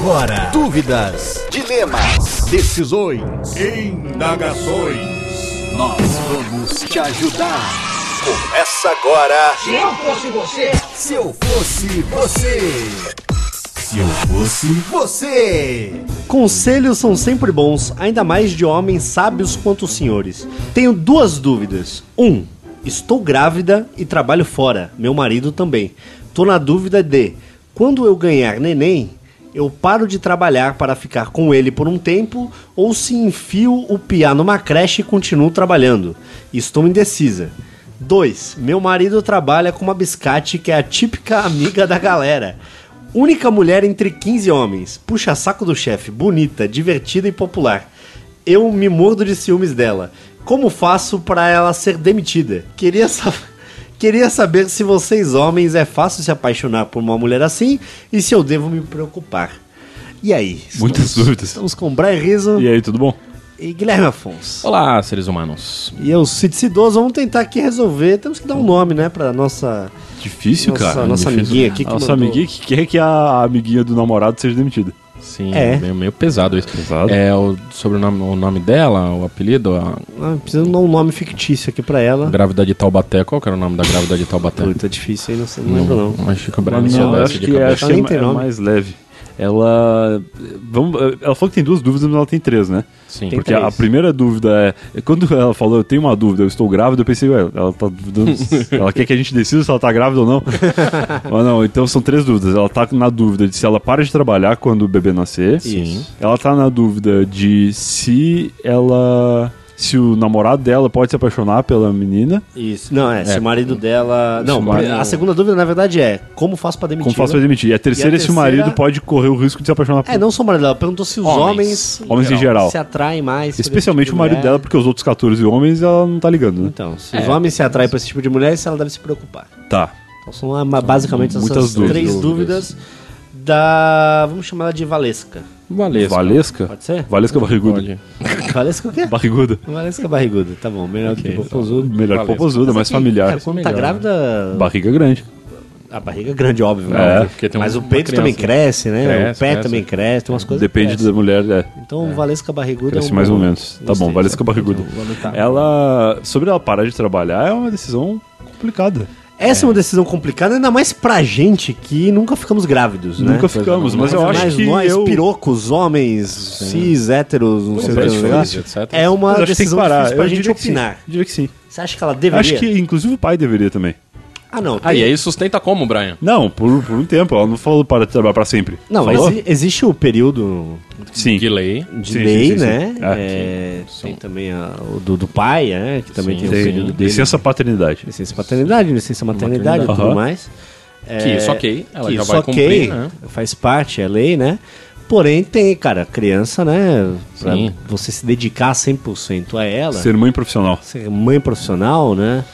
agora. Dúvidas, dilemas, decisões, Indagações. nós vamos te ajudar. Começa agora. Se eu fosse você, Se eu fosse você. Se eu fosse você. Conselhos são sempre bons, ainda mais de homens sábios quanto os senhores. Tenho duas dúvidas. Um, estou grávida e trabalho fora. Meu marido também. Tô na dúvida de quando eu ganhar neném, eu paro de trabalhar para ficar com ele por um tempo ou se enfio o piá numa creche e continuo trabalhando. Estou indecisa. 2. Meu marido trabalha com uma biscate que é a típica amiga da galera. Única mulher entre 15 homens. Puxa saco do chefe, bonita, divertida e popular. Eu me mordo de ciúmes dela. Como faço para ela ser demitida? Queria, sa- Queria saber se vocês homens é fácil se apaixonar por uma mulher assim e se eu devo me preocupar. E aí? Muitas Estamos- dúvidas. Estamos com Brian Rizzo E aí, tudo bom? e Guilherme Afonso. Olá, seres humanos. E eu, Cid Cidoso, vamos tentar aqui resolver. Temos que dar um nome, né, pra nossa, Difícil, nossa, cara. nossa amiguinha aqui. Que Nossa mandou- amiguinha que quer que a amiguinha do namorado seja demitida. Sim, É. meio, meio pesado isso. Pesado. É o sobrenome, o nome dela, o apelido, a Ah, precisamos dar um nome fictício aqui pra ela. grávida de Taubaté. Qual que era o nome da grávida de Taubaté? Puta, é difícil aí, não, sei, não lembro não. Acho que o Mas Breno não, eu soubesse acho que, cabeça. acho que é, é nome. mais leve. Ela. Vamos, ela falou que tem duas dúvidas, mas ela tem três, né? Sim. Tem Porque a três. primeira dúvida é. é Quando ela falou, eu tenho uma dúvida, eu estou grávida, eu pensei, ué, ela tá duvidando. ela quer que a gente decida se ela tá grávida ou não. Mas não, então são três dúvidas. Ela tá na dúvida de se ela para de trabalhar quando o bebê nascer. Sim. Ela tá na dúvida de se ela. Se o namorado dela pode se apaixonar pela menina. Isso. Não, é, se É. o marido dela. Não, Se marido- a segunda dúvida, na verdade, é como faço pra demitir? Como faço pra demitir? E a terceira E a é se o marido pode correr o risco de se apaixonar por É, não só o marido dela, perguntou se os Homens. homens, homens em geral. se atraem mais. Especialmente tipo o marido mulher. dela, porque os outros 14 homens ela não tá ligando, né? Então, se os homens se atraem pra esse tipo de mulher, se ela deve se preocupar. Tá. Então são basicamente essas Muitas dúvidas. três dúvidas da. Vamos chamar ela de Valesca. Valesca. Valesca? Pode ser? Valesca barriguda. Valesca o quê? Barriguda. Valesca barriguda, tá bom, melhor do que popozudo. Melhor que Valesca. popozuda, mais familiar. Cara, quando tá grávida, Barriga grande. a barriga é grande, óbvio. É, né? Mas um- o peito criança, também cresce, né? Cresce, o pé cresce. também cresce, tem umas coisas Depende que da mulher, é. Então, Valesca barriguda Cresce é um mais ou bom- menos. Tá bom, Valesca barriguda. Ela. Sobre ela parar de trabalhar é uma decisão complicada. Essa é uma decisão complicada, ainda mais pra gente que nunca ficamos grávidos, né? Nunca ficamos, mas eu acho Mas que. nós, eu... pirocos, homens, cis, héteros, não sei o que, Homens, negócio, etc. é uma acho que que decisão parar. difícil pra Eu gente diria que sim. opinar. Diria que sim. Você acha que ela deveria? Acho que, inclusive, o pai deveria também. Ah, não. Ah, tem- e aí sustenta como, Brian? Não, por, por um tempo. Ela não falou para de trabalhar pra sempre. Não, falou? exi- existe o período Sim. De lei. de Sim, lei, sim, sim, sim. né? É, É, tem também a- o do, do pai, né? Que também Sim, tem o período dele. licença paternidade. Licença paternidade, licença maternidade e tudo mais. Que isso, ok. Ela que já isso vai ok, cumprir, né? faz parte, é lei, né? Porém, tem, cara, criança, né? Pra Sim. você se dedicar 100% a ela, ser... Ser mãe profissional. mãe profissional, né?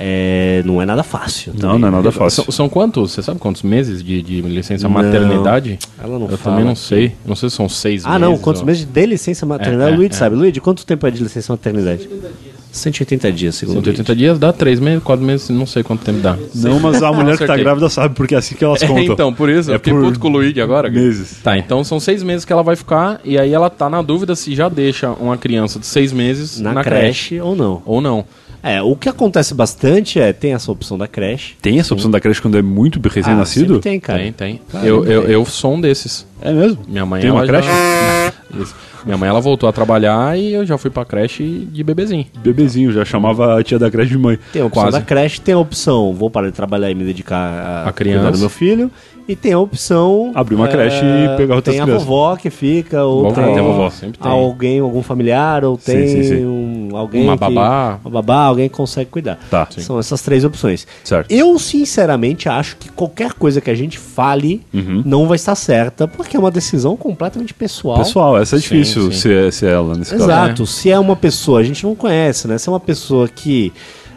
É, não é nada fácil. Não, também. não é nada fácil. São, são quantos? Você sabe quantos meses de, de licença Não. maternidade? Ela não Eu fala também não sei. Não sei se são seis Ah, meses. não, quantos ó. meses de licença maternidade? É, é, Luiz é. sabe. Luiz, quanto tempo é de licença maternidade? 180 dias, segundo 180 dias dá três meses, quatro meses, não sei quanto tempo dá. Não, mas a mulher que tá grávida sabe, porque é assim que elas É, contam. então, por isso, É eu fiquei por puto com o Luigi agora. meses. Tá, então são seis meses que ela vai ficar, e aí ela tá na dúvida se já deixa uma criança de seis meses Na, na, creche, ou não. Ou não. É, o que acontece bastante é, tem essa opção da creche. Tem essa opção da creche quando é muito Ah, recém-nascido? sempre tem, cara. Tem, tem. Eu, eu, eu sou um desses. é mesmo? Minha mãe Tem uma creche? Já... Isso. Minha mãe ela voltou a trabalhar e eu já fui pra creche de bebezinho. Bebezinho, já chamava a tia da creche de mãe. Tem a opção Quase. da creche, tem a opção, vou parar de trabalhar e me dedicar a, A criança. cuidar do meu filho. E tem a opção... Abrir uma é, creche e pegar outras Tem a crianças. vovó que fica, ou Vovó, tem, tem vovó, sempre tem. alguém, algum familiar, ou Sim, tem sim, sim. Um, alguém Uma que- babá. Uma babá, alguém que consegue cuidar. Tá. São essas três opções. Certo. Eu, sinceramente, acho que qualquer coisa que a gente fale Uhum. não vai estar certa, porque é uma decisão completamente pessoal. Pessoal, essa é Sim, difícil sim. Ser, ser ela nesse caso. Exato. Se é uma pessoa, a gente não conhece, né? Se é uma pessoa que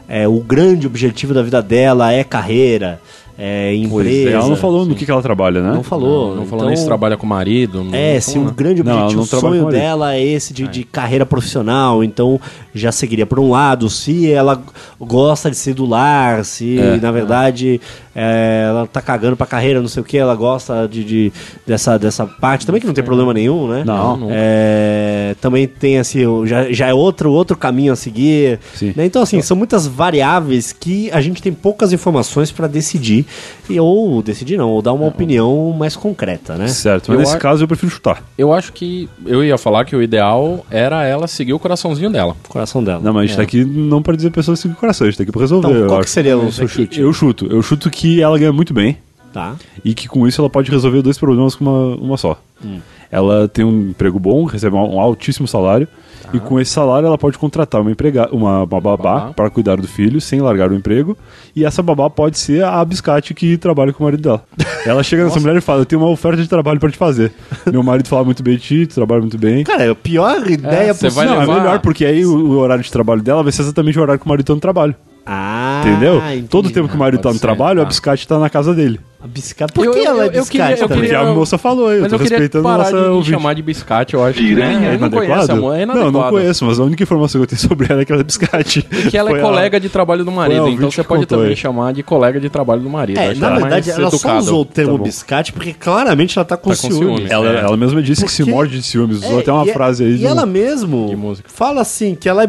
é, o grande objetivo da vida dela é carreira, é, é, empresa. ela não falou no que, que ela trabalha, né? Não falou. Não, não falou Então, nem se trabalha com o marido. Não, É, não se o nada. grande objetivo, não o trabalha sonho dela é esse de, de carreira profissional, então já seguiria por um lado. Se ela gosta de ser do lar, se É. na verdade é, ela tá cagando pra carreira, não sei o que, ela gosta de, de- dessa, dessa parte também, que não tem problema nenhum, né? Não, não. É, também tem assim, já, já é outro, outro caminho a seguir. Sim. né? Então, assim, são muitas variáveis que a gente tem poucas informações pra decidir, e, ou decidir não, ou dar uma opinião mais concreta, né? Certo, mas Eu nesse a- caso eu prefiro chutar. Eu acho que. Eu ia falar que o ideal era ela seguir o coraçãozinho dela. Coração dela. Não, mas a gente tá aqui não pra dizer pessoas sem coração, a gente tá aqui pra resolver. Então, qual que acho. seria o seu chute? Eu chuto. Eu chuto que ela ganha muito bem Tá. e que com isso ela pode resolver dois problemas com uma, uma só. Hum. Ela tem um emprego bom, recebe um altíssimo salário e com esse salário ela pode contratar uma, emprega uma, uma babá para cuidar do filho sem largar o emprego e essa babá pode ser a biscate que trabalha com o marido dela. Ela chega nessa mulher e fala: Eu tenho uma oferta de trabalho para te fazer. Meu marido fala muito bem de ti, tu trabalha muito bem. Cara, é a pior ideia você vai Não, levar- é melhor, porque aí o, o horário de trabalho dela vai ser exatamente o horário que o marido tá no trabalho. Ah, Entendeu? entendi. Todo tempo que o marido pode tá no ser, trabalho, tá. a biscate tá na casa dele. A biscate. Por Eu- que eu- ela é eu- eu biscate queria- eu também? Porque queria- a moça falou, eu Mas tô eu queria respeitando parar nossa de ouvinte. chamar de biscate, eu acho que né? É eu não conheço inadequado? a mulher, é não, não inadequado. conheço, mas a única informação que eu tenho sobre ela é que ela é biscate. Que ela é Foi colega de trabalho do marido, então você pode contou também aí. chamar de colega de trabalho do marido. É, na é verdade, ela só educado. usou o termo Tá biscate porque claramente ela tá com Tá com ciúmes. ciúmes. Ela, É. ela mesma disse que se Porque- morde de ciúmes. Usou É, até uma e- frase aí. E ela mesmo De fala assim que ela é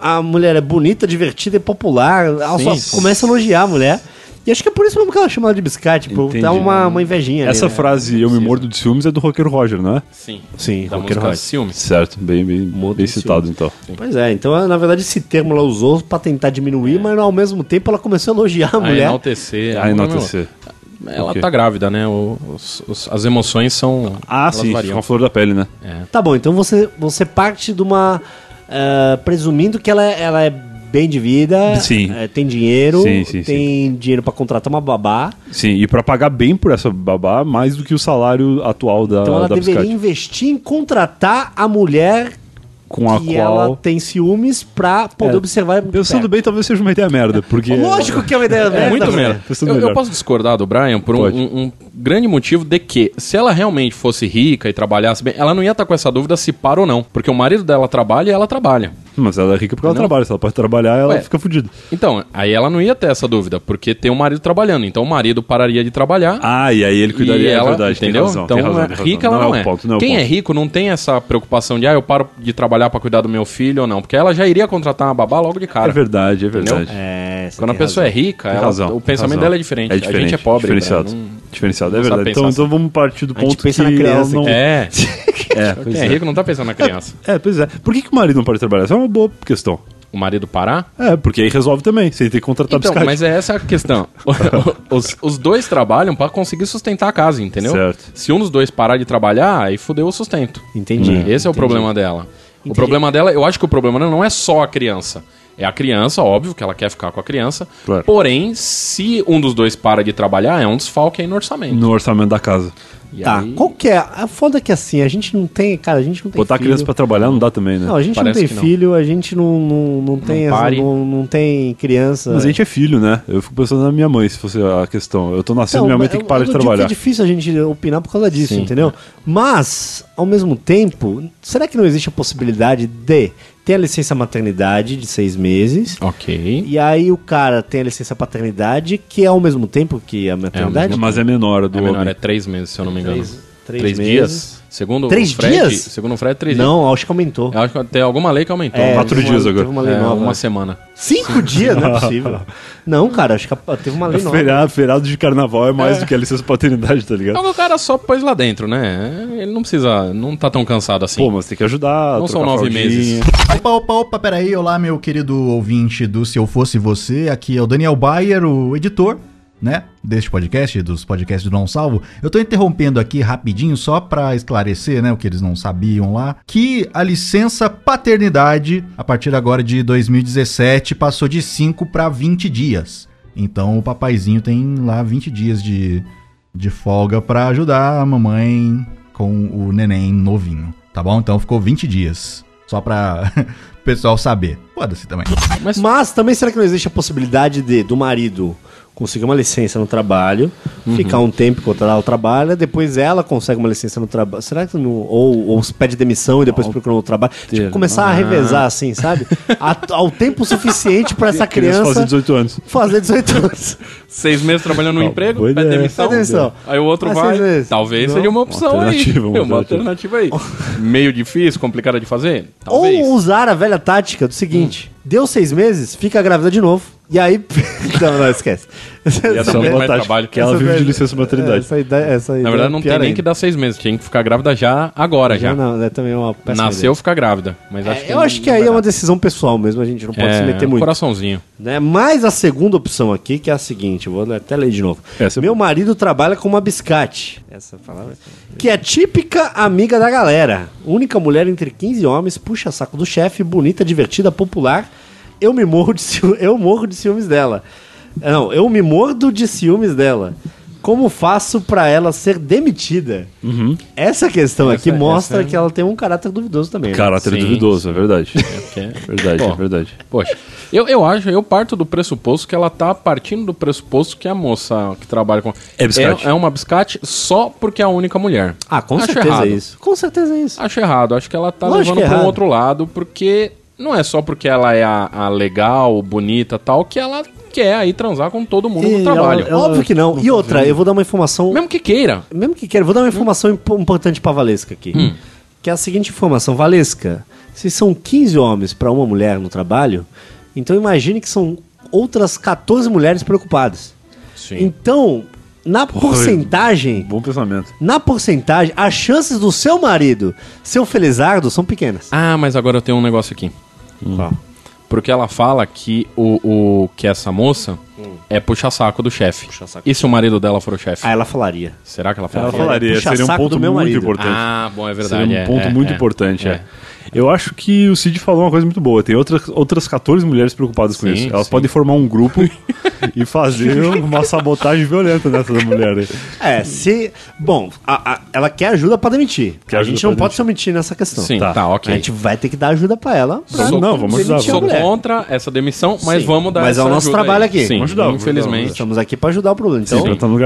a, mulher é bonita, divertida e popular. Ela só começa a elogiar a mulher. E acho que é por isso mesmo que ela chama ela de biscate, por Entendi. dar uma, uma invejinha ali, Essa né? frase, eu me mordo de ciúmes, é do roqueiro Roger, não é? Sim, Sim, da roqueiro rock. Ciúmes. Certo, bem, bem, Mordo bem de citado ciúmes. então. Pois é, então ela, na verdade esse termo ela usou pra tentar diminuir, mas ao mesmo tempo ela começou a elogiar a A mulher. enaltecer. Ah, enaltecer. Ela Ok. tá grávida, né? O- os- os- as emoções são. Ah, sim, variam. com a flor da pele, né? Tá bom, então você, você parte de uma. ah, presumindo que ela, é- ela é bem de vida, Sim. eh, tem dinheiro, Sim, sim, tem dinheiro pra contratar uma babá, Sim, e pra pagar bem por essa babá, mais do que o salário atual da, então ela da deveria biscate. investir em contratar a mulher Com a que qual... ela tem ciúmes pra poder É, observar. Pensando bem, talvez seja uma ideia merda, porque... Lógico que é uma ideia É merda, muito velho. merda. Eu, eu posso discordar do Brian por um, um- um grande motivo de que, se ela realmente fosse rica e trabalhasse bem, ela não ia estar com essa dúvida se para ou não. Porque o marido dela trabalha e ela trabalha. Mas ela é rica porque ela Não. trabalha. Se ela pode trabalhar, ela Ué. fica fodida. Então, aí ela não ia ter essa dúvida, porque tem um marido trabalhando. Então o marido pararia de trabalhar. Ah, e aí ele cuidaria, e ela, é verdade, entendeu? razão, então, razão, é- razão. rica ela não, é. é. o ponto, não é o Quem é ponto. rico não tem essa preocupação de, ah, eu paro de trabalhar pra cuidar do meu filho ou não. Porque ela já iria contratar uma babá logo de cara. É verdade, é verdade. É, Quando a pessoa razão. é rica, ela- razão, o pensamento razão. dela é diferente. É A diferente, gente é pobre. diferenciado. Brian, não- Diferenciado, é não verdade. Então, então vamos partir do A ponto pensa que na criança, não... É. É, pois Quem é é. rico não tá pensando na criança. É, pois é. Por que, que o marido não pode trabalhar? Essa é uma boa questão. O marido parar? É, porque aí resolve também. Você tem que contratar Então, biscate. mas é essa a questão. os, os dois trabalham pra conseguir sustentar a casa, entendeu? Certo. Se um dos dois parar de trabalhar, aí fudeu o sustento. Entendi. Esse é o problema dela. Entendi. O problema dela, eu acho que o problema não é só a criança. É a criança, óbvio, que ela quer ficar com a criança. Claro. Porém, se um dos dois para de trabalhar, é um desfalque aí no orçamento. No orçamento da casa. E Tá, aí- qual que é? A foda é que assim, a gente não tem, cara, a gente não tem Botar a filho. criança pra trabalhar não dá também, né? Não, a gente Parece não que tem não. filho, a gente não, não, não tem as- pare. não, não tem criança. Mas a gente é filho, né? Eu fico pensando na minha mãe, se fosse a questão. Eu tô nascendo, Não, minha mãe tem que eu- parar eu de não trabalhar. que é difícil a gente opinar por causa disso, Sim. entendeu? Mas, ao mesmo tempo, será que não existe a possibilidade de ter a licença maternidade de seis meses? Ok. E aí o cara tem a licença paternidade, que é ao mesmo tempo que a maternidade? Mas é menor do É menor, homem. é três meses, se eu não me engano. Três- três meses. dias. Segundo Três o Fred, dias? Segundo o Fred, três dias. Não, acho que aumentou. Eu acho que tem alguma lei que aumentou. É, quatro dias uma, agora. Teve uma lei É, nova. uma semana. Cinco dias? Não é possível. Não, cara, acho que teve uma lei nova. Feriado, feriado de carnaval é mais do que a licença paternidade, tá ligado? Então o cara só pôs lá dentro, né? Ele não precisa, não tá tão cansado assim. Pô, mas tem que ajudar. Não são nove fraldinha. meses. Opa, opa, opa, peraí. Olá, meu querido ouvinte do Se Eu Fosse Você. Aqui é o Daniel Bayer, o editor, né? Deste podcast, dos podcasts do Não Salvo. Eu tô interrompendo aqui rapidinho só pra esclarecer, né? O que eles não sabiam lá. Que a licença paternidade, a partir agora de 2017, passou de 5 pra 20 dias. Então o papaizinho tem lá 20 dias de, de folga pra ajudar a mamãe com o neném novinho. Tá bom? Então ficou 20 dias. Só pra o pessoal saber. Foda-se também. Mas Mas também será que não existe a possibilidade de do marido conseguir uma licença no trabalho, ficar um tempo enquanto ela trabalha, depois ela consegue uma licença no trabalho. Será que não. Ou, ou se pede demissão e depois procura um trabalho? Tipo, começar a revezar assim, sabe? A- ao tempo suficiente pra essa Criança fazer 18 anos. fazer 18 anos. Seis meses trabalhando no Ó, emprego, pede demissão. Pede demissão. Aí o outro vai. Talvez Não. seja uma opção Uma aí. alternativa, uma Uma alternativa aí. Meio difícil, complicada de fazer? Talvez. Ou usar a velha tática do seguinte: deu seis meses, fica grávida de novo. E aí. não, não, esquece. Essa é muito uma mais tática, trabalho. que ela Essa vive de licença maternidade. Essa ideia, essa Na ideia verdade, é não tem nem ainda. que dar seis meses. Tinha que ficar grávida já, agora já. Não, não, é também uma péssima Nasceu, ficar grávida. Mas acho É, que eu não- acho que não aí é uma decisão pessoal mesmo, a gente não pode É, se meter muito. coraçãozinho. Né? Mas a segunda opção aqui, que é a seguinte, eu vou até ler de novo. Essa é Meu marido trabalha com uma biscate. Essa palavra. Que é típica amiga da galera. Única mulher entre 15 homens, puxa saco do chefe, bonita, divertida, popular. Eu me morro de ciú- eu morro de ciúmes dela. Não, eu me mordo de ciúmes dela. Como faço pra ela ser demitida? Essa questão aqui Essa- mostra essa- que ela tem um caráter duvidoso também. né? Caráter Sim, duvidoso, é verdade. É- Verdade, Pô. é verdade. Poxa, eu, eu acho, eu parto do pressuposto que ela tá partindo do pressuposto que a moça que trabalha com. É biscate. É, é uma biscate só porque é a única mulher. Ah, com Acho certeza errado. é isso. Com certeza é isso. Acho errado. Acho que ela tá Lógico levando é pra um outro lado, porque não é só porque ela é a, a legal, bonita tal, que ela quer aí transar com todo mundo E no trabalho. ela- Óbvio que não. E outra, eu vou dar uma informação. Mesmo que queira. Mesmo que queira, vou dar uma informação impo- importante pra Valesca aqui. Hum. Que é a seguinte informação. Valesca, se são 15 homens pra uma mulher no trabalho, então imagine que são outras 14 mulheres preocupadas. Sim. Então, na porcentagem, Bom pensamento. na porcentagem, as chances do seu marido ser o felizardo são pequenas. Ah, mas agora eu tenho um negócio aqui. Qual? Porque ela fala que o, o que essa moça é puxa-saco do chefe. E se o marido dela for o chefe? Ah, ela falaria. Será que ela Ela fala? falaria, puxa seria um saco ponto do meu muito marido. importante. Ah, bom, é verdade. Seria um é, ponto é, muito é, importante, é. é. Eu acho que o Cid falou uma coisa muito boa. Tem outras, outras 14 mulheres preocupadas com Sim, isso. Elas sim. podem formar um grupo e fazer uma sabotagem violenta nessa da mulher. aí. É, se. Bom, a- a- ela quer ajuda pra demitir. Quer a gente não pode se omitir nessa questão. Sim, Tá. tá, ok. A gente vai ter que dar ajuda pra ela. Pra Vamos- não, vamos ajudar, Sou vamos contra essa demissão, mas Sim, vamos dar mas é o nosso trabalho aí. aqui. Sim, Vamos ajudar, vamos infelizmente. Estamos aqui pra ajudar o problema. Então,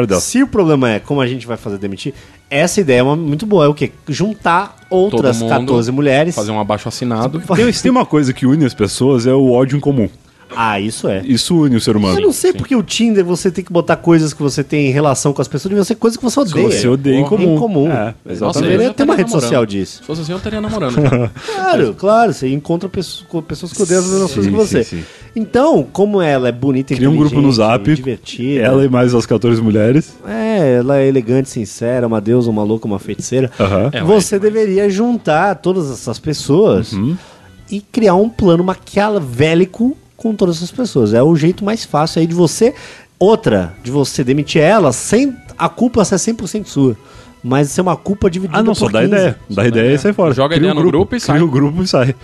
dela. se o problema é como a gente vai fazer demitir, essa ideia é uma- muito boa. É o quê? Juntar outras mundo 14 mulheres. Fazer um abaixo assinado. Tem, se tem uma coisa que une as pessoas é o ódio em comum. Ah, isso é. Isso une o ser humano. Eu não sei porque o Tinder você tem que botar coisas que você tem em relação com as pessoas, devia ser coisas que você odeia. Você odeia em comum. Em comum. É, Nossa, exatamente. Eu ter uma rede social disso. Se fosse assim, eu estaria namorando. já. Claro, claro. Você encontra pessoas, com pessoas que odeiam as mesmas Sim, coisas que você. sim, sim. Então, como ela é bonita, Cria um grupo no inteligente, Zap. divertida. Ela e mais as 14 mulheres. É, ela é elegante, sincera, uma deusa, uma louca, uma feiticeira. Aham. É, Você deveria juntar todas essas pessoas Uhum. e criar um plano maquiavélico com todas essas pessoas. É o jeito mais fácil aí de você. Outra, de você demitir ela sem a culpa ser 100% sua. Mas ser uma culpa dividida Ah, não, por só dá 15. ideia. Dá ideia e sai fora. Joga Cria ideia no grupo e sai. Cria o grupo e sai.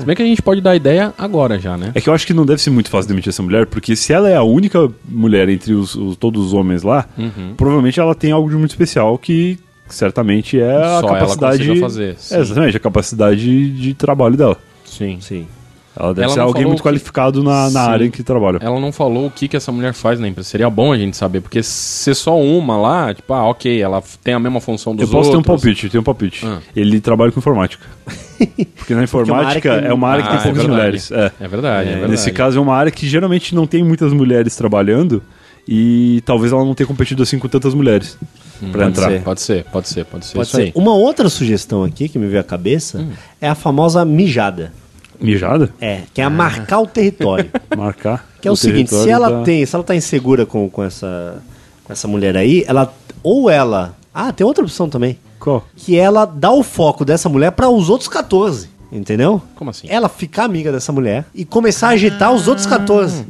Se bem que a gente pode dar ideia agora já, né? É que eu acho que não deve ser muito fácil demitir essa mulher, porque se ela é a única mulher entre os, os- todos os homens lá, Uhum. provavelmente ela tem algo de muito especial que certamente é a Só ela capacidade. consiga fazer, sim. É, exatamente, a capacidade de trabalho dela. Sim. Sim. Ela deve Ela ser alguém muito que- qualificado na, na Sim. área em que trabalha. Ela não falou o que, que essa mulher faz na empresa. Seria bom a gente saber, porque ser só uma lá, tipo, ah, ok, ela tem a mesma função dos Eu posso ter um outros. palpite, eu tenho um palpite. Ah. Ele trabalha com informática. Porque na informática área que- é uma área que Ah, tem é poucas verdade. mulheres. É. É verdade, é, verdade. Nesse caso é uma área que geralmente não tem muitas mulheres trabalhando e talvez ela não tenha competido assim com tantas mulheres pra pode entrar. Ser, pode ser, pode ser, pode ser. Pode ser. Uma outra sugestão aqui que me veio à cabeça Hum. é a famosa mijada. Mijada? É, que é a marcar o território. Marcar. Que é o, seguinte, se ela da- tem, se ela tá insegura com, com essa com essa mulher aí, ela ou ela, ah, tem outra opção também, Qual? que ela dá o foco dessa mulher para os outros 14, entendeu? Como assim? Ela ficar amiga dessa mulher e começar a agitar os outros 14.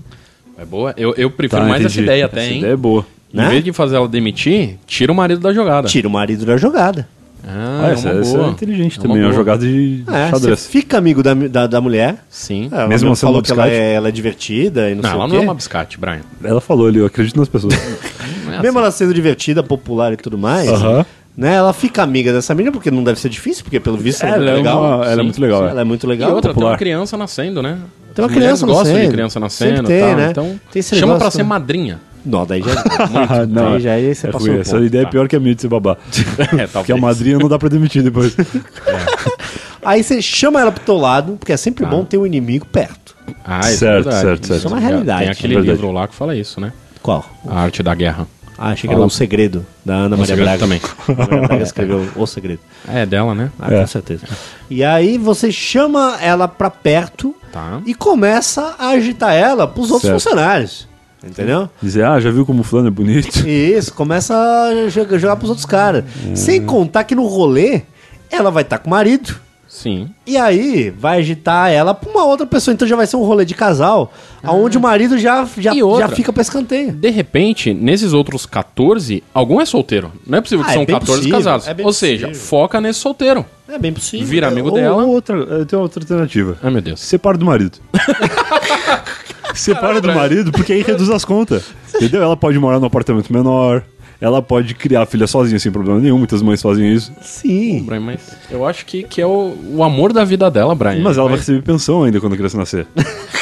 É boa? Eu, eu prefiro Tá, mais essa entendi. ideia até, Essa hein? ideia é boa. Em Né? vez de fazer ela demitir, tira o marido da jogada. Tira o marido da jogada. Ah, Ah, é essa, uma essa boa. é inteligente É também, é uma uma boa. jogada de É, você xadrez. fica amigo da, da, da mulher. Sim. Ela Mesmo mesmo sendo falou uma que ela é, ela é divertida e não, Não, sei ela o não é quê. uma biscate, Brian. Ela falou ali, eu acredito nas pessoas. Não é Mesmo assim. ela sendo divertida, popular e tudo mais, Aham. né? Ela fica amiga dessa menina, porque não deve ser difícil, porque pelo visto ela, Ela é é, legal. uma- ela é Sim, muito legal. é. Ela é muito E legal. outra, tem popular. uma criança nascendo, né? Tem uma As criança gostam nascendo. de criança nascendo e tem, né? Então, Tem chama pra ser madrinha. Não, daí já Ah, não, Daí já aí você é passou ruim. Essa ponto. ideia é pior que a minha de ser babá. É, Porque a madrinha não dá pra demitir depois. Aí você chama ela pro teu lado, porque é sempre bom ter um inimigo perto. Ah, isso Certo, é verdade. certo, certo. Isso é uma realidade. Tem aquele Verdade. livro lá que fala isso, né? Qual? A Arte da Guerra. Ah, achei que era O Segredo, da Ana Maria Braga. também. A Ana Maria Braga escreveu O Segredo. É dela, né? Ah, É. com certeza. E aí você chama ela pra perto Tá. e começa a agitar ela pros outros Certo. funcionários. Entendeu? Dizer, ah, já viu como o fulano é bonito? Isso, começa a jogar, jogar pros outros caras. Sem contar que no rolê, ela vai estar com o marido. Sim. E aí vai agitar ela pra uma outra pessoa. Então já vai ser um rolê de casal, aonde o marido já, já, outra? já fica pra escanteio. De repente, nesses outros 14, algum é solteiro. Não é possível que Ah, é são bem 14 possível, casados. é Ou seja, possível. foca nesse solteiro. É bem possível. Vira amigo Ou- dela. ou outra, eu tenho outra alternativa. Ai, meu Deus. Separa do marido. Separa do marido, porque aí reduz as contas. Entendeu? Ela pode morar num apartamento menor. Ela pode criar a filha sozinha sem problema nenhum. Muitas mães fazem isso. Sim. Brian, mas eu acho que, que é o, o amor da vida dela, Brian. Mas ela vai receber pensão ainda quando a criança nascer.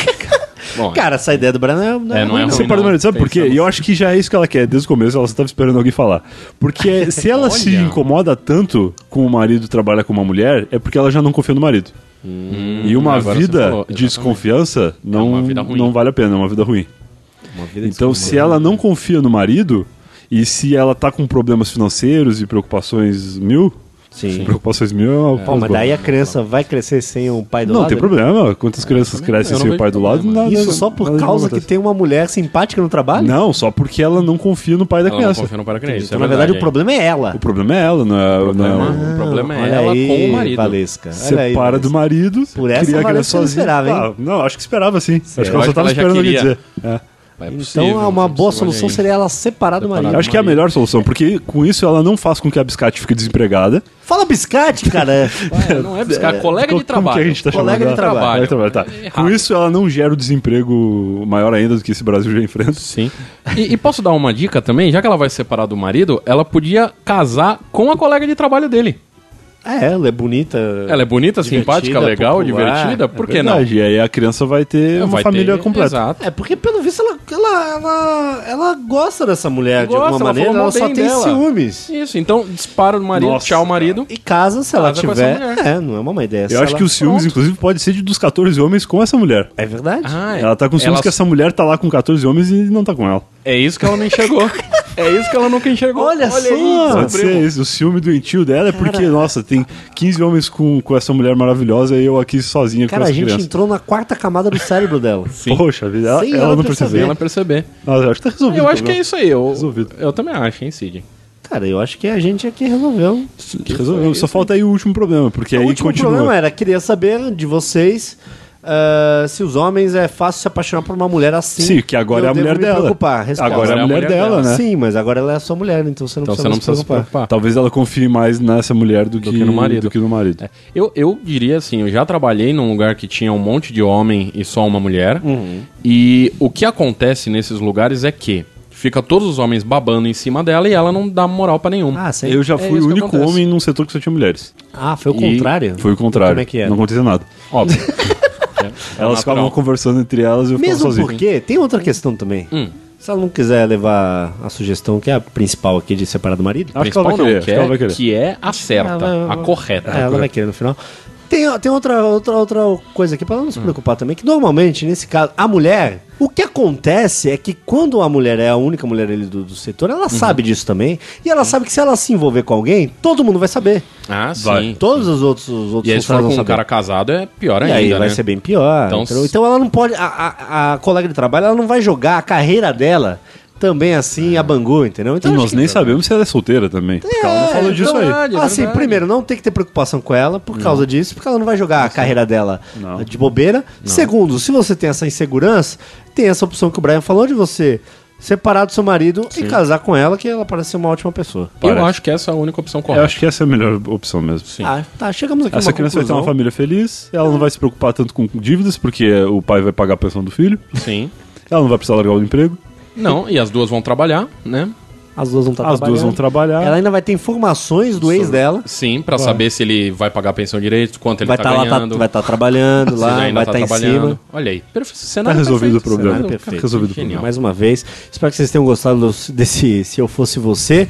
Bom, Cara, essa ideia do Breno não é, É, não é ruim. Separa do marido, sabe por quê? Pensamos. E eu acho que já é isso que ela quer. Desde o começo ela só estava esperando alguém falar. Porque se ela se Olha. incomoda tanto com o marido trabalhar com uma mulher, é porque ela já não confia no marido. E uma Hum, agora você vida de desconfiança não, uma vida ruim. não vale a pena, é uma vida ruim. Uma vida Então, se ela não confia no marido, e se ela tá com problemas financeiros e preocupações mil, Sim. preocupações mil é uma Pô, mas daí a criança vai crescer sem o pai do Não lado? tem né? problema. Quantas crianças crescem não sem o pai do lado? Nada, Isso só por nada causa que tem uma mulher simpática no trabalho? Não, só porque ela não confia no pai da ela não criança. confia no para criança. Então, na verdade, o problema é ela. O problema é ela, não é, O problema, não é- o problema é Olha ela aí, com o marido. Valesca. Olha aí, Separa do marido, Por essa cria a Valesca criança não sozinha. esperava, hein? Ah, não, acho que esperava sim. Acho que ela só que tava ela já esperando alguém dizer. É. É Então, possível, uma boa solução aí. seria ela separar do marido. do Acho que é a melhor solução, porque com isso ela não faz com que a biscate fique desempregada. Fala biscate, cara. Ué, não é buscar colega Como- de trabalho. Que a gente tá Colega chamando? de trabalho. Colega de trabalho, tá. É. Com isso ela não gera o desemprego maior ainda do que esse Brasil já enfrenta. Sim. E, e posso dar uma dica também? Já que ela vai separar do marido, ela podia casar com a colega de trabalho dele. É, ela é bonita. Ela é bonita, simpática, legal, popular. divertida. Por que não? Verdade, E aí a criança vai ter uma Vai família ter- completa. Exato. É, porque pelo visto ela, ela, ela, ela gosta dessa mulher de Gosta, alguma ela maneira, ela só tem dela. ciúmes. Isso, então dispara do marido, Nossa, tchau marido. E casa se ela Casa com tiver. É, não é uma má ideia. Eu acho ela- que o ciúmes, Pronto. inclusive, pode ser de dos 14 homens com essa mulher. É verdade? Ah, Ela tá com ciúmes ela- que essa mulher tá lá com 14 homens e não tá com ela. É isso que ela não enxergou. é isso que ela nunca enxergou. Olha só. aí, Pode ser esse, o ciúme doentio dela é porque, nossa, tem 15 homens com, com essa mulher maravilhosa e eu aqui sozinha Cara, com a essa gente criança. entrou na quarta camada do cérebro dela. Sim. Poxa vida, ela, ela ela não percebeu. ela perceber. Nossa, eu acho que tá resolvido. Eu o acho que é problema. isso aí. Eu, Resolvido. eu também acho, hein, Cid? Cara, eu acho que a gente aqui resolveu. Resolveu. Só falta aí o último problema, porque o aí último continua. problema era, queria saber de vocês ah, se os homens é fácil se apaixonar por uma mulher assim. Sim, que agora Eu é a devo mulher dela. Preocupar. Resposta. Agora é a mulher dela, né? Sim, mas agora ela é a sua mulher, então você não Então precisa, você não precisa se preocupar. Talvez ela confie mais nessa mulher do, que, que no marido. do que no marido. É, Eu, eu diria assim, eu já trabalhei num lugar que tinha um monte de homem e só uma mulher. Uhum. E o que acontece nesses lugares é que fica todos os homens babando em cima dela e ela não dá moral pra nenhum. Ah, sim. Eu já É fui isso o único acontece. homem num setor que só tinha mulheres. Ah, foi o E contrário? Foi o contrário. Como é que é? Não acontecia nada. Óbvio. É, é Elas natural. ficavam conversando entre elas e eu Mesmo sozinho. porque tem outra questão também. Hum. Se ela não quiser levar a sugestão, que é a principal aqui de separar do marido, Acho que ela vai Principal querer, que, ela é, vai querer. que é a certa, Ela a correta. É, ela vai querer no final. Tem, tem outra, outra, outra coisa aqui pra ela não se preocupar também, que normalmente, nesse caso, a mulher, o que acontece é que quando a mulher é a única mulher ali do, do setor, ela sabe disso também, e ela sabe que se ela se envolver com alguém, todo mundo vai saber. Ah, sim. Vai. Todos os outros, os outros E aí, se for com um cara casado, é pior E ainda, aí vai né? ser bem pior. Então, Então, então ela não pode. A, a, a colega de trabalho ela não vai jogar a carreira dela também assim a Bangu, entendeu? E Então acho nós que- nem sabemos se ela é solteira também. porque ela não falou disso então, aí. verdade, é assim, verdade. primeiro, não tem que ter preocupação com ela por causa disso, porque ela não vai jogar a carreira dela Não. de bobeira. Segundo, se você tem essa insegurança, tem essa opção que o Brian falou de você separar do seu marido e casar com ela, que ela parece ser uma ótima pessoa. Eu Parece. acho que essa é a única opção Eu correta. acho que essa é a melhor opção mesmo. Sim. Ah, tá, chegamos aqui Essa uma criança vai ter uma conclusão. família feliz, ela não vai se preocupar tanto com dívidas, porque o pai vai pagar a pensão do filho, Sim. ela não vai precisar largar o emprego. Não, e as duas vão trabalhar, né? As duas vão estar As duas vão trabalhar. Ela ainda vai ter informações do ex dela. Sim, pra saber se ele vai pagar a pensão direito, quanto ele Vai tá estar lá, tá- ganhando. vai estar trabalhando se lá, vai ainda estar tá em trabalhando. cima. Olha aí, perfe- Tá cenário resolvido o perfeito, problema. cenário Perfeito. Resolvido o Genial. problema. Mais uma vez. Espero que vocês tenham gostado do- desse Se Eu Fosse Você.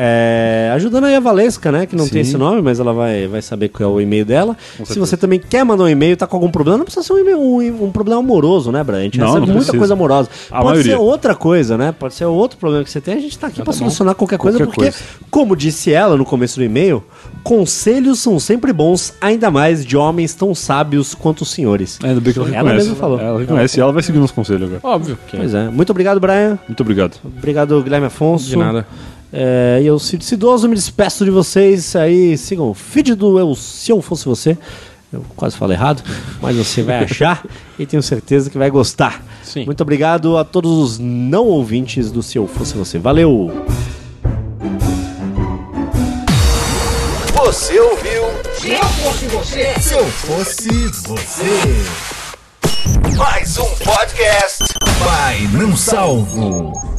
É, ajudando aí a Valesca, né? Que não tem Sim. esse nome, mas ela vai, vai saber qual é o e-mail dela. Se você também quer mandar um e-mail, tá com algum problema, não precisa ser um, e-mail- um, um problema amoroso, né, Brian? A gente Não, recebe não muita coisa amorosa. A Pode ser maioria. outra coisa, né? Pode ser outro problema que você tem. A gente tá aqui pra tá bom. solucionar qualquer coisa, Qualquer porque, coisa. como disse ela no começo do e-mail, conselhos são sempre bons, ainda mais de homens tão sábios quanto os senhores. Ainda bem que ela Ela reconhece. mesma falou. Ela reconhece e ela vai seguir nos conselhos agora. Óbvio. Que... Pois é. Muito obrigado, Brian. Muito obrigado. Obrigado, Guilherme Afonso. De nada. É, e eu, Cid Cidoso, me despeço de vocês. Aí sigam o feed do Eu Se Eu Fosse Você. Eu quase falei errado, mas você vai achar e tenho certeza que vai gostar. Sim. Muito obrigado a todos os não ouvintes do Se Eu Fosse Você. Valeu! Você ouviu? Se eu fosse você, Se eu fosse você. Mais um podcast. Vai não salvo.